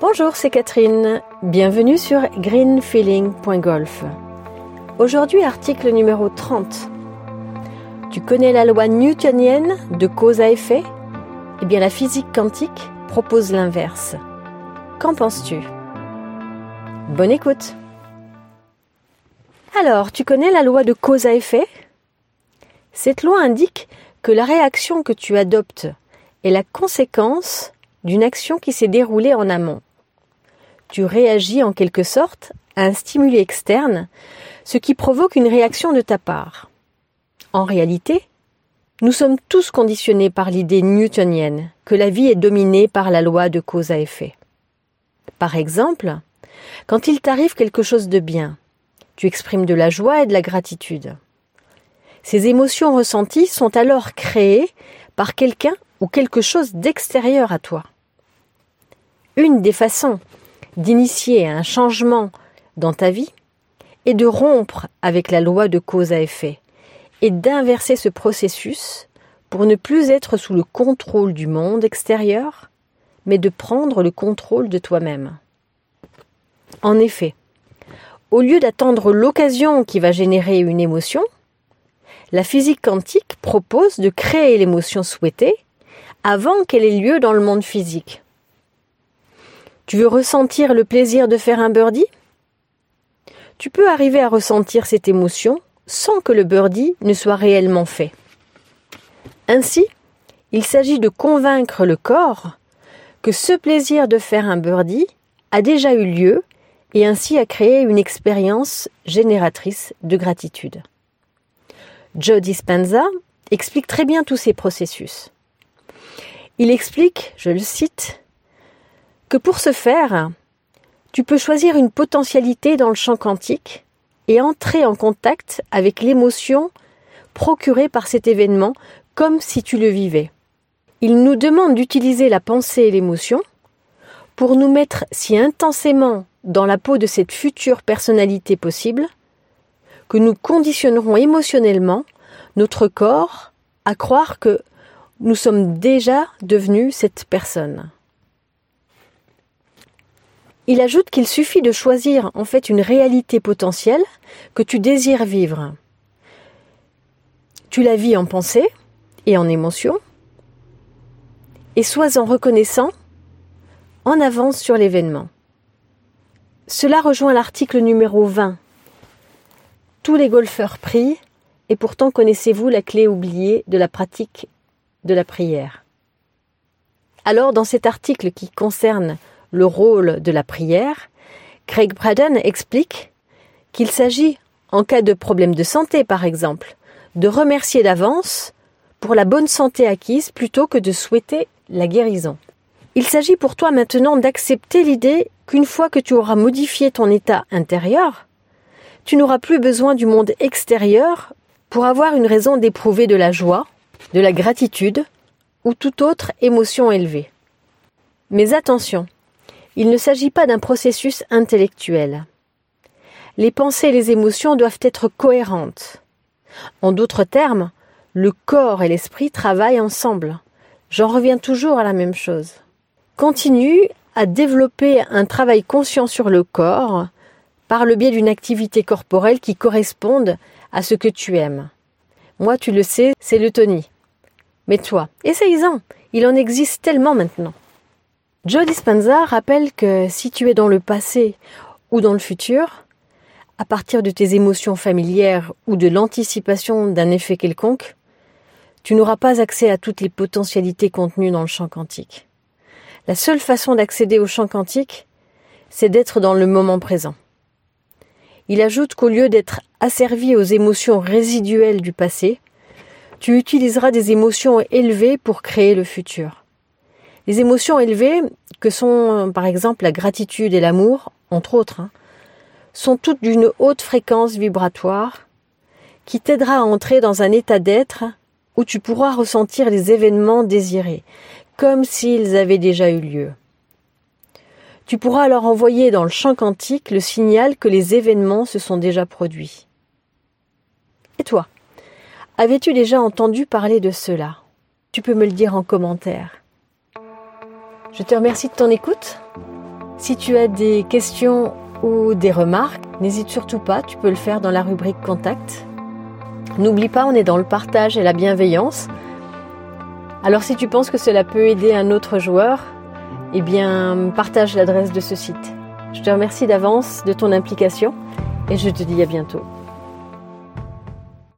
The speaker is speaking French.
Bonjour, c'est Catherine. Bienvenue sur greenfeeling.golf. Aujourd'hui, article numéro 30. Tu connais la loi newtonienne de cause à effet? Eh bien, la physique quantique propose l'inverse. Qu'en penses-tu? Bonne écoute. Alors, tu connais la loi de cause à effet? Cette loi indique que la réaction que tu adoptes est la conséquence d'une action qui s'est déroulée en amont. Tu réagis en quelque sorte à un stimuli externe, ce qui provoque une réaction de ta part. En réalité, nous sommes tous conditionnés par l'idée newtonienne que la vie est dominée par la loi de cause à effet. Par exemple, quand il t'arrive quelque chose de bien, tu exprimes de la joie et de la gratitude. Ces émotions ressenties sont alors créées par quelqu'un ou quelque chose d'extérieur à toi. Une des façons d'initier un changement dans ta vie est de rompre avec la loi de cause à effet et d'inverser ce processus pour ne plus être sous le contrôle du monde extérieur, mais de prendre le contrôle de toi-même. En effet, au lieu d'attendre l'occasion qui va générer une émotion, la physique quantique propose de créer l'émotion souhaitée avant qu'elle ait lieu dans le monde physique. Tu veux ressentir le plaisir de faire un birdie? Tu peux arriver à ressentir cette émotion sans que le birdie ne soit réellement fait. Ainsi, il s'agit de convaincre le corps que ce plaisir de faire un birdie a déjà eu lieu et ainsi à créer une expérience génératrice de gratitude. Joe Dispenza explique très bien tous ces processus. Il explique, je le cite, que pour ce faire, tu peux choisir une potentialité dans le champ quantique et entrer en contact avec l'émotion procurée par cet événement comme si tu le vivais. Il nous demande d'utiliser la pensée et l'émotion pour nous mettre si intensément dans la peau de cette future personnalité possible que nous conditionnerons émotionnellement notre corps à croire que nous sommes déjà devenus cette personne. Il ajoute qu'il suffit de choisir en fait une réalité potentielle que tu désires vivre. Tu la vis en pensée et en émotion, et sois en reconnaissant en avance sur l'événement. Cela rejoint l'article numéro 20. Tous les golfeurs prient, et pourtant connaissez-vous la clé oubliée de la pratique de la prière? Alors, dans cet article qui concerne le rôle de la prière, Craig Braden explique qu'il s'agit, en cas de problème de santé par exemple, de remercier d'avance pour la bonne santé acquise plutôt que de souhaiter la guérison. Il s'agit pour toi maintenant d'accepter l'idée qu'une fois que tu auras modifié ton état intérieur, tu n'auras plus besoin du monde extérieur pour avoir une raison d'éprouver de la joie, de la gratitude ou toute autre émotion élevée. Mais attention, il ne s'agit pas d'un processus intellectuel. Les pensées et les émotions doivent être cohérentes. En d'autres termes, le corps et l'esprit travaillent ensemble. J'en reviens toujours à la même chose. Continue à développer un travail conscient sur le corps par le biais d'une activité corporelle qui corresponde à ce que tu aimes. Moi, tu le sais, c'est le Tony. Mais toi, essaye-en. Il en existe tellement maintenant. Joe Dispenza rappelle que si tu es dans le passé ou dans le futur, à partir de tes émotions familières ou de l'anticipation d'un effet quelconque, tu n'auras pas accès à toutes les potentialités contenues dans le champ quantique. La seule façon d'accéder au champ quantique, c'est d'être dans le moment présent. Il ajoute qu'au lieu d'être asservi aux émotions résiduelles du passé, tu utiliseras des émotions élevées pour créer le futur. Les émotions élevées, que sont par exemple la gratitude et l'amour, entre autres, hein, sont toutes d'une haute fréquence vibratoire qui t'aidera à entrer dans un état d'être où tu pourras ressentir les événements désirés, comme s'ils avaient déjà eu lieu. Tu pourras alors envoyer dans le champ quantique le signal que les événements se sont déjà produits. Et toi, avais-tu déjà entendu parler de cela? Tu peux me le dire en commentaire. Je te remercie de ton écoute. Si tu as des questions ou des remarques, n'hésite surtout pas, tu peux le faire dans la rubrique Contact. N'oublie pas, on est dans le partage et la bienveillance. Alors si tu penses que cela peut aider un autre joueur, eh bien partage l'adresse de ce site. Je te remercie d'avance de ton implication et je te dis à bientôt.